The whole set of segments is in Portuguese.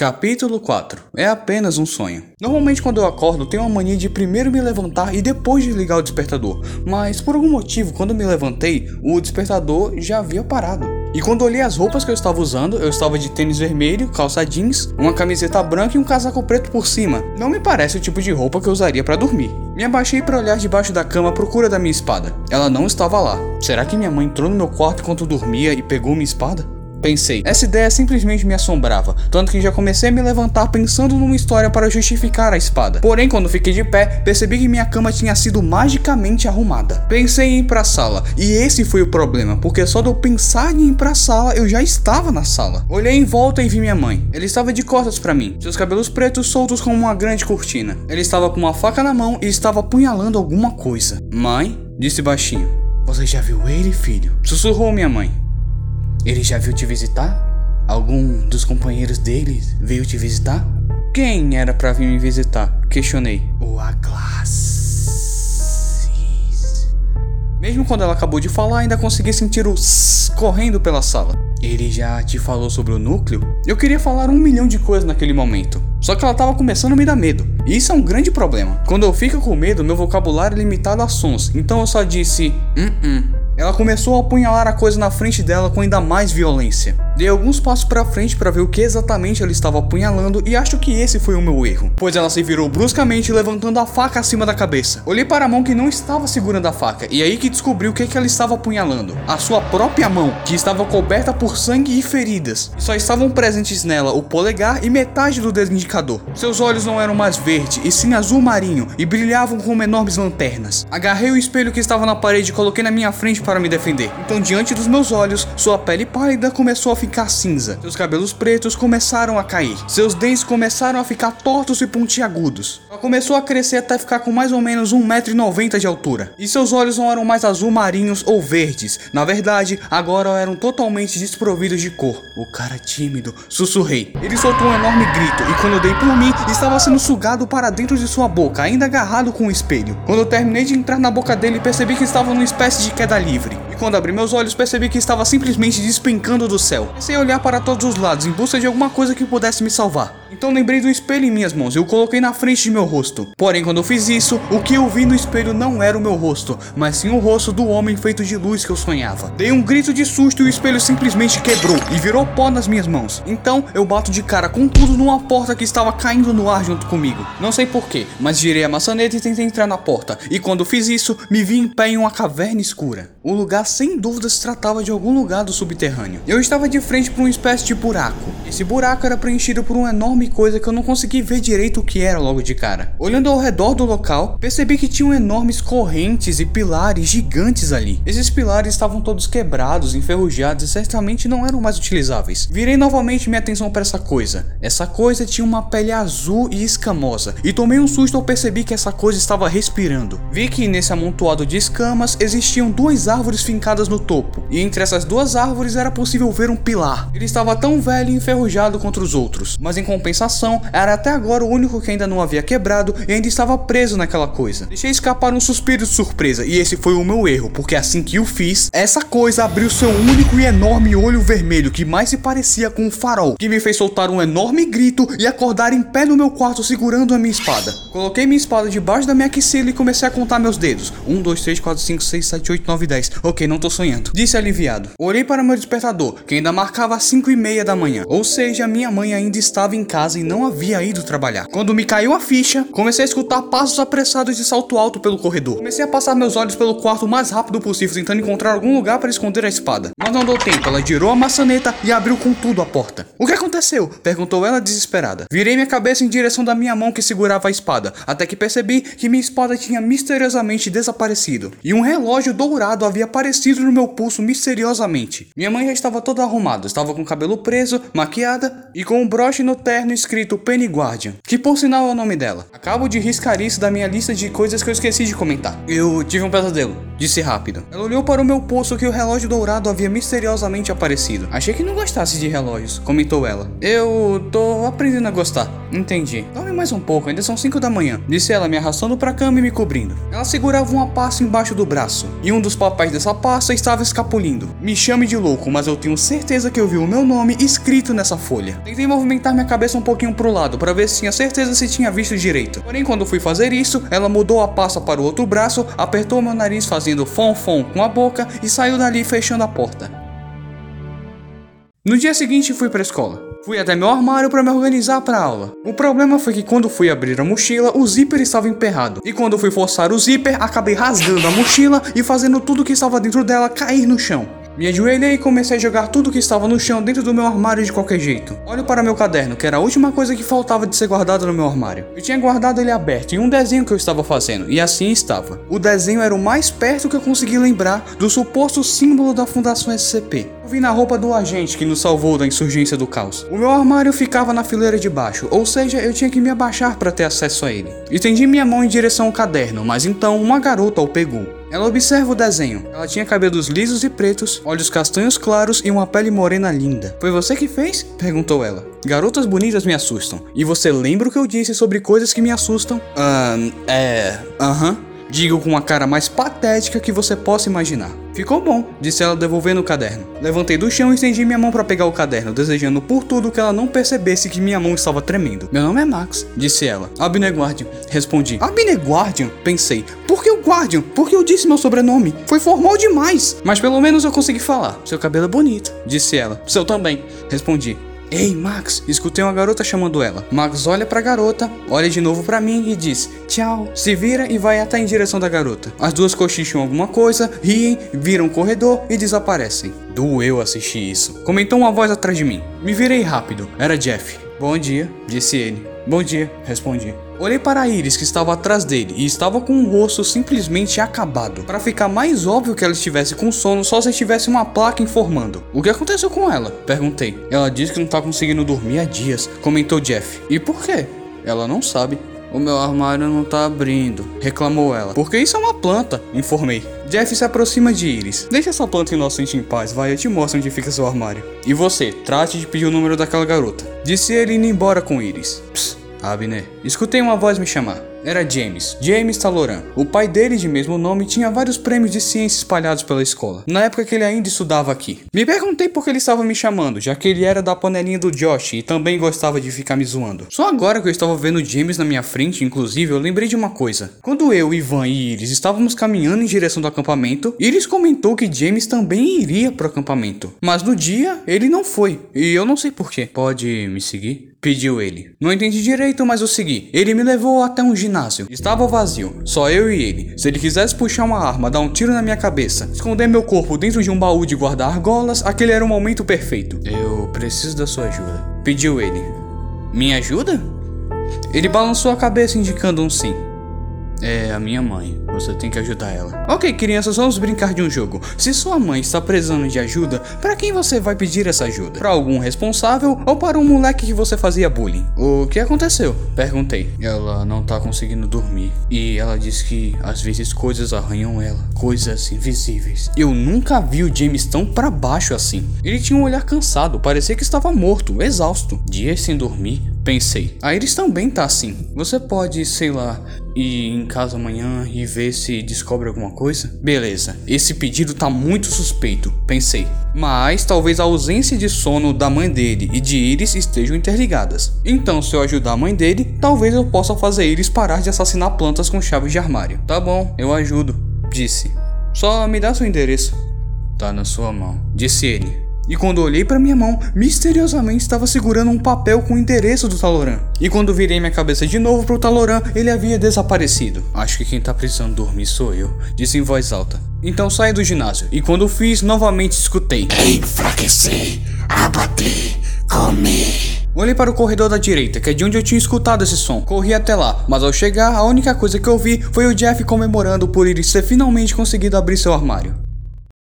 Capítulo 4 É apenas um sonho. Normalmente, quando eu acordo, tenho a mania de primeiro me levantar e depois desligar o despertador, mas por algum motivo, quando me levantei, o despertador já havia parado. E quando olhei as roupas que eu estava usando, eu estava de tênis vermelho, calça jeans, uma camiseta branca e um casaco preto por cima. Não me parece o tipo de roupa que eu usaria para dormir. Me abaixei para olhar debaixo da cama à procura da minha espada. Ela não estava lá. Será que minha mãe entrou no meu quarto enquanto dormia e pegou minha espada? Pensei, essa ideia simplesmente me assombrava, tanto que já comecei a me levantar pensando numa história para justificar a espada. Porém, quando fiquei de pé, percebi que minha cama tinha sido magicamente arrumada. Pensei em ir para a sala, e esse foi o problema, porque só de eu pensar em ir para a sala, eu já estava na sala. Olhei em volta e vi minha mãe. Ela estava de costas para mim, seus cabelos pretos soltos como uma grande cortina. Ela estava com uma faca na mão e estava apunhalando alguma coisa. Mãe, disse baixinho. Você já viu ele, filho? Sussurrou minha mãe. Ele já viu te visitar? Algum dos companheiros dele veio te visitar? Quem era para vir me visitar? Questionei. O Aglacis. Mesmo quando ela acabou de falar, ainda consegui sentir o correndo pela sala. Ele já te falou sobre o núcleo? Eu queria falar um milhão de coisas naquele momento. Só que ela tava começando a me dar medo. E isso é um grande problema. Quando eu fico com medo, meu vocabulário é limitado a sons. Então eu só disse: hum, hum. Ela começou a apunhalar a coisa na frente dela com ainda mais violência. Dei alguns passos para frente para ver o que exatamente ela estava apunhalando e acho que esse foi o meu erro, pois ela se virou bruscamente levantando a faca acima da cabeça. Olhei para a mão que não estava segurando a faca e aí que descobri o que, que ela estava apunhalando. A sua própria mão, que estava coberta por sangue e feridas. E só estavam presentes nela o polegar e metade do dedo indicador. Seus olhos não eram mais verde e sim azul marinho e brilhavam como enormes lanternas. Agarrei o espelho que estava na parede e coloquei na minha frente para me defender. Então, diante dos meus olhos, sua pele pálida começou a ficar cinza. Seus cabelos pretos começaram a cair. Seus dentes começaram a ficar tortos e pontiagudos. Ela começou a crescer até ficar com mais ou menos 1,90m de altura. E seus olhos não eram mais azul marinhos ou verdes. Na verdade, agora eram totalmente desprovidos de cor. O cara tímido, sussurrei. Ele soltou um enorme grito e quando eu dei por mim, estava sendo sugado para dentro de sua boca, ainda agarrado com o espelho. Quando eu terminei de entrar na boca dele, percebi que estava numa espécie de queda livre. E quando abri meus olhos, percebi que estava simplesmente despencando do céu. A olhar para todos os lados em busca de alguma coisa que pudesse me salvar. Então lembrei do espelho em minhas mãos e o coloquei na frente de meu rosto. Porém, quando eu fiz isso, o que eu vi no espelho não era o meu rosto, mas sim o rosto do homem feito de luz que eu sonhava. Dei um grito de susto e o espelho simplesmente quebrou e virou pó nas minhas mãos. Então eu bato de cara com tudo numa porta que estava caindo no ar junto comigo. Não sei porquê, mas girei a maçaneta e tentei entrar na porta. E quando fiz isso, me vi em pé em uma caverna escura. O lugar sem dúvida se tratava de algum lugar do subterrâneo. Eu estava de frente para uma espécie de buraco. Esse buraco era preenchido por uma enorme coisa que eu não consegui ver direito o que era logo de cara. Olhando ao redor do local, percebi que tinham enormes correntes e pilares gigantes ali. Esses pilares estavam todos quebrados, enferrujados e certamente não eram mais utilizáveis. Virei novamente minha atenção para essa coisa. Essa coisa tinha uma pele azul e escamosa, e tomei um susto ao perceber que essa coisa estava respirando. Vi que nesse amontoado de escamas existiam duas árvores fincadas no topo, e entre essas duas árvores era possível ver um pilar. Ele estava tão velho e enferrujado contra os outros, mas em compensação, era até agora o único que ainda não havia quebrado e ainda estava preso naquela coisa. Deixei escapar um suspiro de surpresa, e esse foi o meu erro, porque assim que o fiz, essa coisa abriu seu único e enorme olho vermelho que mais se parecia com um farol, que me fez soltar um enorme grito e acordar em pé no meu quarto segurando a minha espada. Coloquei minha espada debaixo da minha axila e comecei a contar meus dedos. 1, 2, 3, 4, 5, 6, 7, 8, 9, 10. 10. Ok, não tô sonhando. Disse aliviado. Olhei para meu despertador, que ainda marcava as 5 e meia da manhã. Ou seja, minha mãe ainda estava em casa e não havia ido trabalhar. Quando me caiu a ficha, comecei a escutar passos apressados de salto alto pelo corredor. Comecei a passar meus olhos pelo quarto o mais rápido possível, tentando encontrar algum lugar para esconder a espada. Mas não deu tempo, ela girou a maçaneta e abriu com tudo a porta. O que aconteceu? Perguntou ela desesperada. Virei minha cabeça em direção da minha mão que segurava a espada, até que percebi que minha espada tinha misteriosamente desaparecido. E um relógio dourado havia aparecido no meu pulso misteriosamente. Minha mãe já estava toda arrumada, estava com o cabelo preso, maquiada e com um broche no terno escrito Penny Guardian, que por sinal é o nome dela. Acabo de riscar isso da minha lista de coisas que eu esqueci de comentar. Eu tive um pesadelo, disse rápido. Ela olhou para o meu pulso que o relógio dourado havia misteriosamente aparecido. Achei que não gostasse de relógios, comentou ela. Eu tô aprendendo a gostar. Entendi. Dorme mais um pouco, ainda são 5 da manhã, disse ela me arrastando para a cama e me cobrindo. Ela segurava uma pasta embaixo do braço, e um dos papéis dessa pasta estava escapulindo. Me chame de louco, mas eu tenho certeza que eu vi o meu nome escrito nessa folha. Tentei movimentar minha cabeça um um pouquinho pro lado para ver se tinha certeza se tinha visto direito. Porém, quando fui fazer isso, ela mudou a pasta para o outro braço, apertou meu nariz fazendo fom fom com a boca e saiu dali fechando a porta. No dia seguinte fui para a escola. Fui até meu armário para me organizar para aula. O problema foi que quando fui abrir a mochila, o zíper estava emperrado. E quando fui forçar o zíper, acabei rasgando a mochila e fazendo tudo que estava dentro dela cair no chão. Me ajoelhei e comecei a jogar tudo que estava no chão dentro do meu armário de qualquer jeito. Olho para meu caderno, que era a última coisa que faltava de ser guardado no meu armário. Eu tinha guardado ele aberto em um desenho que eu estava fazendo, e assim estava. O desenho era o mais perto que eu consegui lembrar do suposto símbolo da Fundação SCP. Eu vi na roupa do agente que nos salvou da insurgência do caos. O meu armário ficava na fileira de baixo, ou seja, eu tinha que me abaixar para ter acesso a ele. Estendi minha mão em direção ao caderno, mas então uma garota o pegou. Ela observa o desenho. Ela tinha cabelos lisos e pretos, olhos castanhos claros e uma pele morena linda. Foi você que fez? perguntou ela. Garotas bonitas me assustam. E você lembra o que eu disse sobre coisas que me assustam? Ahn, é. Aham. Digo com a cara mais patética que você possa imaginar. Ficou bom, disse ela devolvendo o caderno. Levantei do chão e estendi minha mão para pegar o caderno, desejando por tudo que ela não percebesse que minha mão estava tremendo. Meu nome é Max, disse ela. Abner Guardian, respondi. Abner Guardian? Pensei. Por que o Guardian? Porque eu disse meu sobrenome. Foi formal demais. Mas pelo menos eu consegui falar. Seu cabelo é bonito, disse ela. Seu também, respondi. Ei, Max, escutei uma garota chamando ela. Max olha pra garota, olha de novo pra mim e diz: Tchau. Se vira e vai até em direção da garota. As duas cochicham alguma coisa, riem, viram o corredor e desaparecem. Doeu assistir isso. Comentou uma voz atrás de mim. Me virei rápido. Era Jeff. Bom dia, disse ele. Bom dia, respondi. Olhei para Iris que estava atrás dele e estava com o rosto simplesmente acabado. Para ficar mais óbvio que ela estivesse com sono, só se tivesse uma placa informando. O que aconteceu com ela? Perguntei. Ela disse que não está conseguindo dormir há dias, comentou Jeff. E por quê? Ela não sabe. O meu armário não tá abrindo, reclamou ela. Porque isso é uma planta, informei. Jeff se aproxima de Iris. Deixa essa planta inocente em paz, vai, eu te mostro onde fica seu armário. E você, trate de pedir o número daquela garota. Disse ele indo embora com Iris. Psst, Abner. Escutei uma voz me chamar. Era James, James Taloran. O pai dele, de mesmo nome, tinha vários prêmios de ciência espalhados pela escola, na época que ele ainda estudava aqui. Me perguntei por que ele estava me chamando, já que ele era da panelinha do Josh e também gostava de ficar me zoando. Só agora que eu estava vendo James na minha frente, inclusive, eu lembrei de uma coisa. Quando eu, Ivan e Iris estávamos caminhando em direção do acampamento, Iris comentou que James também iria pro acampamento. Mas no dia, ele não foi, e eu não sei porquê. Pode me seguir? Pediu ele. Não entendi direito, mas eu segui. Ele me levou até um ginásio. Estava vazio, só eu e ele. Se ele quisesse puxar uma arma, dar um tiro na minha cabeça, esconder meu corpo dentro de um baú de guardar argolas, aquele era o momento perfeito. Eu preciso da sua ajuda. Pediu ele. Minha ajuda? Ele balançou a cabeça indicando um sim. É a minha mãe. Você tem que ajudar ela. Ok, crianças, vamos brincar de um jogo. Se sua mãe está precisando de ajuda, para quem você vai pedir essa ajuda? Para algum responsável ou para um moleque que você fazia bullying? O que aconteceu? Perguntei. Ela não tá conseguindo dormir. E ela diz que às vezes coisas arranham ela. Coisas invisíveis. Eu nunca vi o James tão para baixo assim. Ele tinha um olhar cansado, parecia que estava morto, exausto. Dias sem dormir, Pensei, a Iris também tá assim. Você pode, sei lá, ir em casa amanhã e ver se descobre alguma coisa? Beleza, esse pedido tá muito suspeito, pensei. Mas talvez a ausência de sono da mãe dele e de Iris estejam interligadas. Então, se eu ajudar a mãe dele, talvez eu possa fazer Iris parar de assassinar plantas com chaves de armário. Tá bom, eu ajudo, disse. Só me dá seu endereço. Tá na sua mão, disse ele. E quando olhei para minha mão, misteriosamente estava segurando um papel com o endereço do Taloran. E quando virei minha cabeça de novo pro Taloran, ele havia desaparecido. Acho que quem tá precisando dormir sou eu, disse em voz alta. Então saí do ginásio, e quando fiz, novamente escutei. Enfraquecer, abater, comer. Olhei para o corredor da direita, que é de onde eu tinha escutado esse som. Corri até lá, mas ao chegar, a única coisa que eu vi foi o Jeff comemorando por ele ter finalmente conseguido abrir seu armário.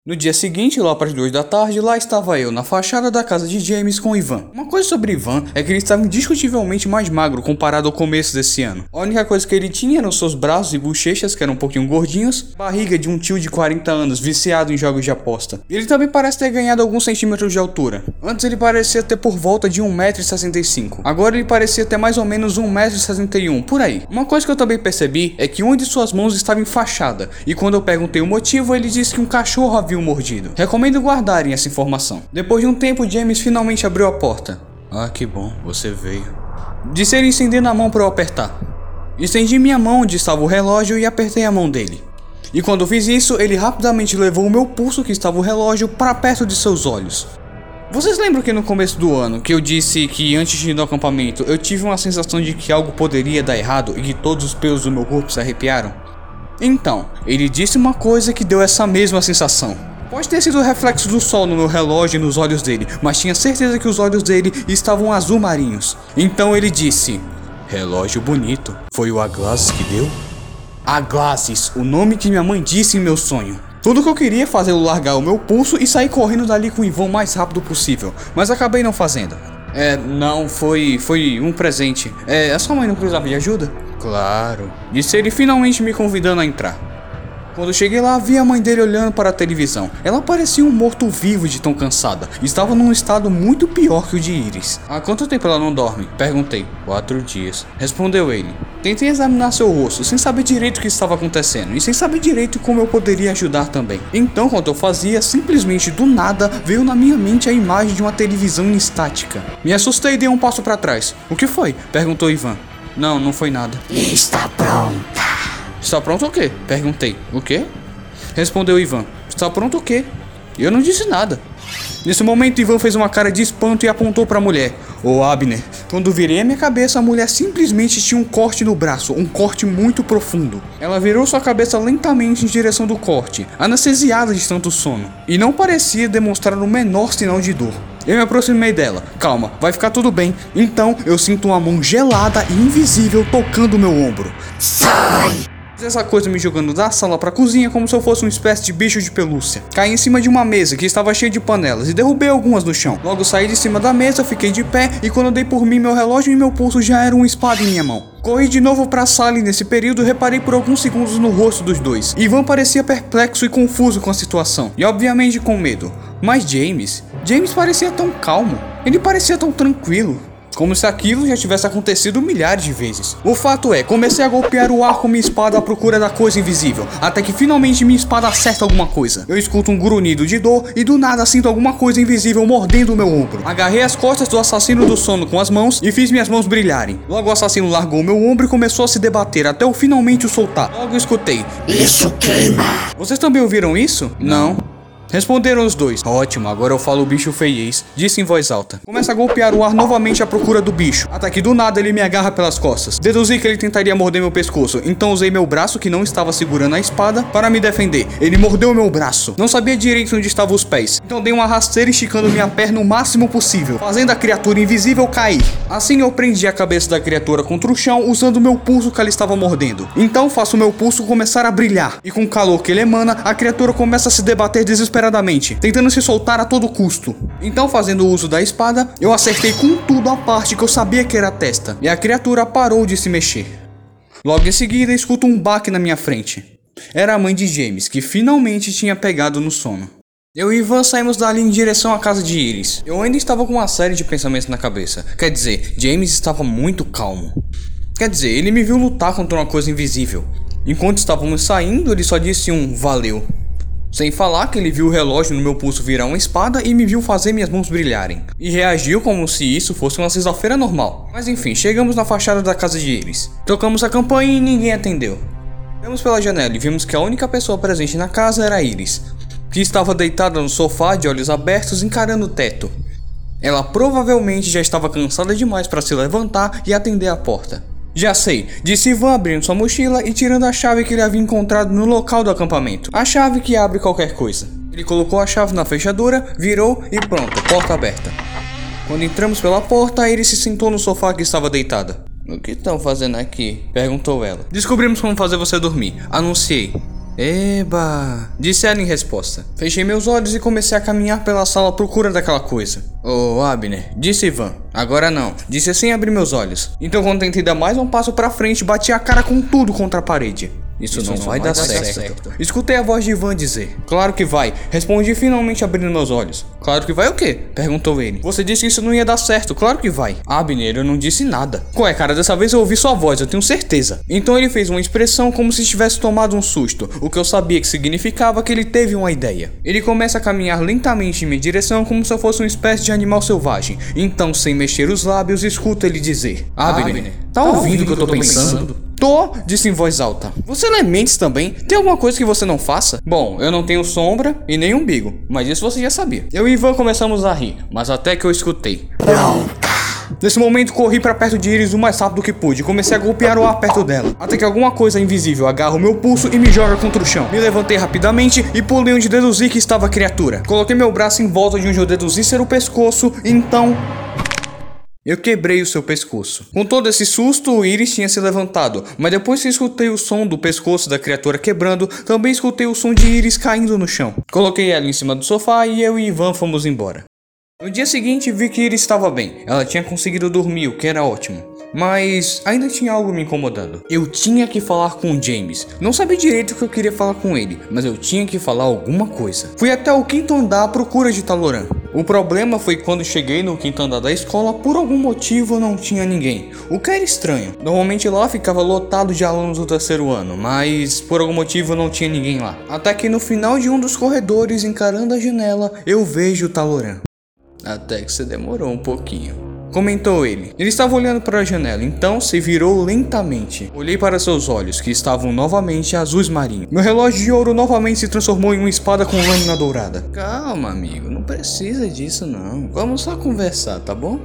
No dia seguinte, lá para as duas da tarde, lá estava eu na fachada da casa de James com Ivan. Uma coisa sobre Ivan é que ele estava indiscutivelmente mais magro comparado ao começo desse ano. A única coisa que ele tinha eram seus braços e bochechas, que eram um pouquinho gordinhos, barriga de um tio de 40 anos viciado em jogos de aposta. Ele também parece ter ganhado alguns centímetros de altura. Antes ele parecia ter por volta de 1,65m. Agora ele parecia ter mais ou menos 1,61m, por aí. Uma coisa que eu também percebi é que uma de suas mãos estava enfaixada, e quando eu perguntei o motivo, ele disse que um cachorro havia o mordido. Recomendo guardarem essa informação. Depois de um tempo, James finalmente abriu a porta. Ah, que bom, você veio. Disse ele estendendo a mão para eu apertar. Estendi minha mão onde estava o relógio e apertei a mão dele. E quando fiz isso, ele rapidamente levou o meu pulso que estava o relógio para perto de seus olhos. Vocês lembram que no começo do ano que eu disse que antes de ir no acampamento eu tive uma sensação de que algo poderia dar errado e que todos os pelos do meu corpo se arrepiaram? Então, ele disse uma coisa que deu essa mesma sensação. Pode ter sido o reflexo do sol no meu relógio e nos olhos dele, mas tinha certeza que os olhos dele estavam azul marinhos. Então ele disse: Relógio bonito. Foi o Aglasis que deu? Aglasis, o nome que minha mãe disse em meu sonho. Tudo que eu queria fazer eu largar o meu pulso e sair correndo dali com o Ivan o mais rápido possível, mas acabei não fazendo. É, não, foi foi um presente. É, a sua mãe não precisava de ajuda? Claro. Disse ele finalmente me convidando a entrar. Quando cheguei lá, vi a mãe dele olhando para a televisão. Ela parecia um morto-vivo de tão cansada. Estava num estado muito pior que o de Iris. Há quanto tempo ela não dorme? Perguntei. Quatro dias. Respondeu ele. Tentei examinar seu rosto, sem saber direito o que estava acontecendo e sem saber direito como eu poderia ajudar também. Então, quando eu fazia, simplesmente do nada veio na minha mente a imagem de uma televisão estática. Me assustei e dei um passo para trás. O que foi? Perguntou Ivan. Não, não foi nada. Está pronta. Está pronto o quê? Perguntei. O quê? Respondeu Ivan. Está pronto o quê? Eu não disse nada. Nesse momento, Ivan fez uma cara de espanto e apontou para a mulher. Ô Abner, quando virei a minha cabeça, a mulher simplesmente tinha um corte no braço, um corte muito profundo. Ela virou sua cabeça lentamente em direção do corte, anestesiada de tanto sono, e não parecia demonstrar o menor sinal de dor. Eu me aproximei dela. Calma, vai ficar tudo bem. Então eu sinto uma mão gelada e invisível tocando meu ombro. Sai. Essa coisa me jogando da sala pra cozinha como se eu fosse uma espécie de bicho de pelúcia. Caí em cima de uma mesa que estava cheia de panelas e derrubei algumas no chão. Logo saí de cima da mesa, fiquei de pé e quando dei por mim, meu relógio e meu pulso já eram uma espada em minha mão. Corri de novo pra sala e nesse período reparei por alguns segundos no rosto dos dois. Ivan parecia perplexo e confuso com a situação, e obviamente com medo. Mas James, James parecia tão calmo, ele parecia tão tranquilo. Como se aquilo já tivesse acontecido milhares de vezes. O fato é, comecei a golpear o ar com minha espada à procura da coisa invisível, até que finalmente minha espada acerta alguma coisa. Eu escuto um grunhido de dor e do nada sinto alguma coisa invisível mordendo o meu ombro. Agarrei as costas do assassino do sono com as mãos e fiz minhas mãos brilharem. Logo o assassino largou meu ombro e começou a se debater até eu finalmente o soltar. Logo escutei. Isso queima. Vocês também ouviram isso? Não. Responderam os dois. Ótimo, agora eu falo o bicho feiez, disse em voz alta. Começa a golpear o ar novamente à procura do bicho, até que do nada ele me agarra pelas costas. Deduzi que ele tentaria morder meu pescoço, então usei meu braço, que não estava segurando a espada, para me defender. Ele mordeu meu braço. Não sabia direito onde estavam os pés, então dei uma rasteira esticando minha perna o máximo possível, fazendo a criatura invisível cair. Assim eu prendi a cabeça da criatura contra o chão, usando meu pulso que ela estava mordendo. Então faço meu pulso começar a brilhar, e com o calor que ele emana, a criatura começa a se debater desesperadamente desesperadamente, tentando se soltar a todo custo. Então, fazendo uso da espada, eu acertei com tudo a parte que eu sabia que era a testa, e a criatura parou de se mexer. Logo em seguida, escuto um baque na minha frente. Era a mãe de James, que finalmente tinha pegado no sono. Eu e Ivan saímos dali em direção à casa de Iris. Eu ainda estava com uma série de pensamentos na cabeça. Quer dizer, James estava muito calmo. Quer dizer, ele me viu lutar contra uma coisa invisível. Enquanto estávamos saindo, ele só disse um valeu. Sem falar que ele viu o relógio no meu pulso virar uma espada e me viu fazer minhas mãos brilharem. E reagiu como se isso fosse uma sexta-feira normal. Mas enfim, chegamos na fachada da casa de Iris. Tocamos a campainha e ninguém atendeu. Vimos pela janela e vimos que a única pessoa presente na casa era Iris, que estava deitada no sofá de olhos abertos encarando o teto. Ela provavelmente já estava cansada demais para se levantar e atender a porta. Já sei, disse Ivan abrindo sua mochila e tirando a chave que ele havia encontrado no local do acampamento. A chave que abre qualquer coisa. Ele colocou a chave na fechadura, virou e pronto, porta aberta. Quando entramos pela porta, ele se sentou no sofá que estava deitada. O que estão fazendo aqui? perguntou ela. Descobrimos como fazer você dormir. Anunciei. Eba! Disse ela em resposta. Fechei meus olhos e comecei a caminhar pela sala à procura daquela coisa. Ô, oh, Abner, disse Ivan. Agora não, disse sem abrir meus olhos. Então, quando tentei dar mais um passo para frente, bati a cara com tudo contra a parede. Isso, não, vai, dar, certo. Escutei a voz de Ivan dizer: Claro que vai. Respondi finalmente abrindo meus olhos. Claro que vai o quê? Perguntou ele. Você disse que isso não ia dar certo. Claro que vai. Abner, eu não disse nada. Qual é, cara? Dessa vez eu ouvi sua voz, eu tenho certeza. Então ele fez uma expressão como se tivesse tomado um susto, o que eu sabia que significava que ele teve uma ideia. Ele começa a caminhar lentamente em minha direção como se eu fosse uma espécie de animal selvagem. Então, sem mexer os lábios, escuto ele dizer: Abner, tá, ouvindo o que eu tô pensando? Tô, disse em voz alta. Você lê mentes também? Tem alguma coisa que você não faça? Bom, eu não tenho sombra e nem umbigo, mas isso você já sabia. Eu e Ivan começamos a rir, mas até que eu escutei. Pronta. Nesse momento, corri para perto de Iris o mais rápido que pude. Comecei a golpear o ar perto dela. Até que alguma coisa invisível agarra o meu pulso e me joga contra o chão. Me levantei rapidamente e pulei onde deduzi que estava a criatura. Coloquei meu braço em volta de onde eu deduzi ser o pescoço, então eu quebrei o seu pescoço. Com todo esse susto, o Iris tinha se levantado, mas depois que escutei o som do pescoço da criatura quebrando, também escutei o som de Iris caindo no chão. Coloquei ela em cima do sofá e eu e Ivan fomos embora. No dia seguinte, vi que Iris estava bem. Ela tinha conseguido dormir, o que era ótimo. Mas ainda tinha algo me incomodando. Eu tinha que falar com o James. Não sabia direito o que eu queria falar com ele, mas eu tinha que falar alguma coisa. Fui até o quinto andar à procura de Taloran. O problema foi quando cheguei no quinto andar da escola, por algum motivo não tinha ninguém. O que era estranho. Normalmente lá ficava lotado de alunos do terceiro ano, mas por algum motivo não tinha ninguém lá. Até que no final de um dos corredores, encarando a janela, eu vejo Taloran. Até que você demorou um pouquinho. Comentou ele. Ele estava olhando para a janela, então se virou lentamente. Olhei para seus olhos, que estavam novamente azuis marinhos. Meu relógio de ouro novamente se transformou em uma espada com lâmina dourada. Calma, amigo, não precisa disso não. Vamos só conversar, tá bom?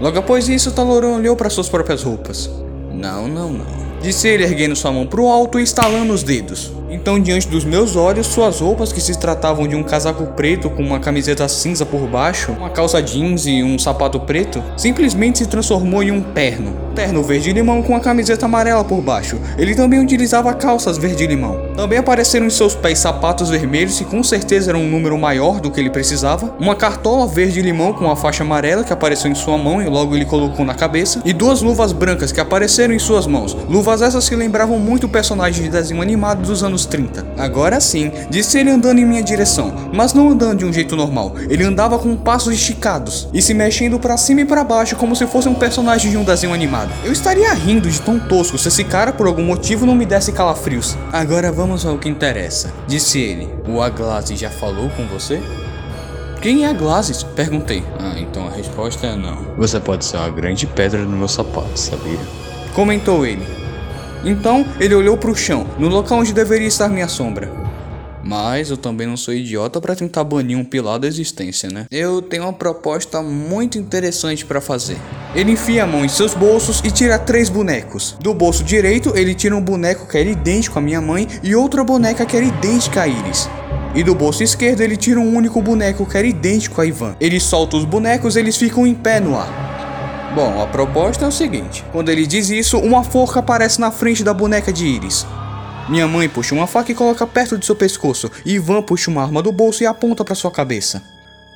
Logo após isso, Talorão olhou para suas próprias roupas. Não, não, não. Disse ele erguendo sua mão para o alto e estalando os dedos. Então, diante dos meus olhos, suas roupas, que se tratavam de um casaco preto com uma camiseta cinza por baixo, uma calça jeans e um sapato preto, simplesmente se transformou em um terno. Terno verde-limão com a camiseta amarela por baixo. Ele também utilizava calças verde-limão. Também apareceram em seus pés sapatos vermelhos que com certeza eram um número maior do que ele precisava, uma cartola verde-limão com a faixa amarela que apareceu em sua mão e logo ele colocou na cabeça, e duas luvas brancas que apareceram em suas mãos. Luvas essas que lembravam muito o personagem de desenho animado dos anos anos 30. Agora sim, disse ele andando em minha direção, mas não andando de um jeito normal. Ele andava com passos esticados e se mexendo para cima e para baixo como se fosse um personagem de um desenho animado. Eu estaria rindo de tão tosco se esse cara por algum motivo não me desse calafrios. Agora vamos ao que interessa, disse ele. O Aglaze já falou com você? Quem é a Glazes? Perguntei. Ah, então a resposta é não. Você pode ser uma grande pedra no meu sapato, sabia? Comentou ele. Então ele olhou para o chão, no local onde deveria estar minha sombra. Mas eu também não sou idiota para tentar banir um pilar da existência, né? Eu tenho uma proposta muito interessante para fazer. Ele enfia a mão em seus bolsos e tira três bonecos. Do bolso direito, ele tira um boneco que era idêntico à minha mãe e outra boneca que era idêntica a Iris. E do bolso esquerdo ele tira um único boneco que era idêntico a Ivan. Ele solta os bonecos, eles ficam em pé no ar. Bom, a proposta é o seguinte: quando ele diz isso, uma forca aparece na frente da boneca de Iris. Minha mãe puxa uma faca e coloca perto de seu pescoço, e Ivan puxa uma arma do bolso e aponta para sua cabeça.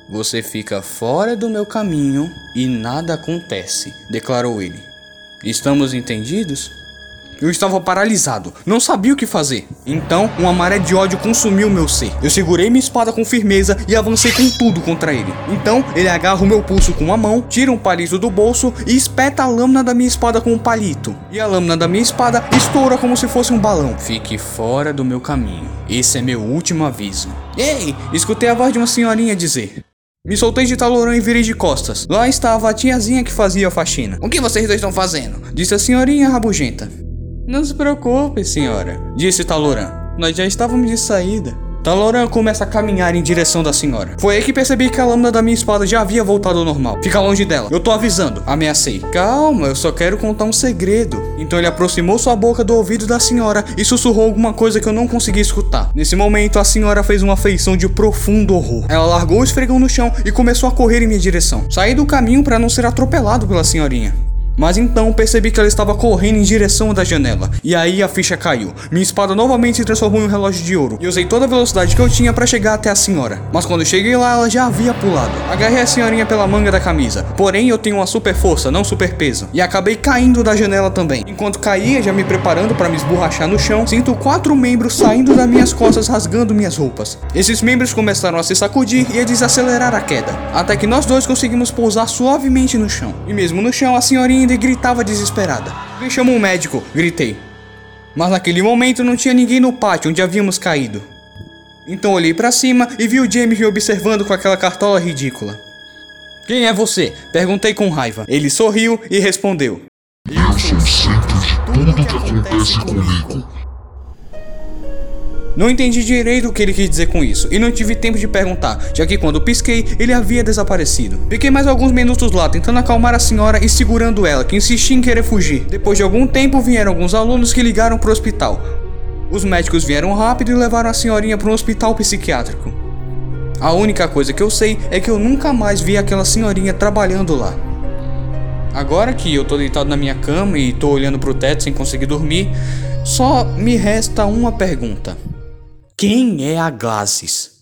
Você fica fora do meu caminho e nada acontece, declarou ele. Estamos entendidos? Eu estava paralisado, não sabia o que fazer. Então, uma maré de ódio consumiu meu ser. Eu segurei minha espada com firmeza e avancei com tudo contra ele. Então, ele agarra o meu pulso com uma mão, tira um palito do bolso e espeta a lâmina da minha espada com um palito. E a lâmina da minha espada estoura como se fosse um balão. Fique fora do meu caminho. Esse é meu último aviso. Ei! Escutei a voz de uma senhorinha dizer. Me soltei de talorão e virei de costas. Lá estava a tiazinha que fazia a faxina. O que vocês dois estão fazendo? Disse a senhorinha rabugenta. Não se preocupe, senhora, disse Taloran. Nós já estávamos de saída. Taloran começa a caminhar em direção da senhora. Foi aí que percebi que a lâmina da minha espada já havia voltado ao normal. Fica longe dela. Eu tô avisando. Ameacei. Calma, eu só quero contar um segredo. Então ele aproximou sua boca do ouvido da senhora e sussurrou alguma coisa que eu não consegui escutar. Nesse momento, a senhora fez uma feição de profundo horror. Ela largou o esfregão no chão e começou a correr em minha direção. Saí do caminho para não ser atropelado pela senhorinha. Mas então percebi que ela estava correndo em direção da janela. E aí a ficha caiu. Minha espada novamente se transformou em um relógio de ouro. E usei toda a velocidade que eu tinha para chegar até a senhora. Mas quando cheguei lá, ela já havia pulado. Agarrei a senhorinha pela manga da camisa. Porém, eu tenho uma super força, não super peso. E acabei caindo da janela também. Enquanto caía, já me preparando para me esborrachar no chão, sinto quatro membros saindo das minhas costas rasgando minhas roupas. Esses membros começaram a se sacudir e a desacelerar a queda. Até que nós dois conseguimos pousar suavemente no chão. E mesmo no chão, a senhorinha ainda gritava desesperada. Vem chama um médico, gritei. Mas naquele momento não tinha ninguém no pátio onde havíamos caído. Então olhei para cima e vi o James me observando com aquela cartola ridícula. Quem é você? Perguntei com raiva. Ele sorriu e respondeu: Eu sou o centro de tudo que acontece comigo. Não entendi direito o que ele quis dizer com isso, e não tive tempo de perguntar, já que quando pisquei, ele havia desaparecido. Fiquei mais alguns minutos lá tentando acalmar a senhora e segurando ela, que insistia em querer fugir. Depois de algum tempo, vieram alguns alunos que ligaram pro hospital. Os médicos vieram rápido e levaram a senhorinha para um hospital psiquiátrico. A única coisa que eu sei é que eu nunca mais vi aquela senhorinha trabalhando lá. Agora que eu tô deitado na minha cama e tô olhando pro teto sem conseguir dormir, só me resta uma pergunta. Quem é a Glasses?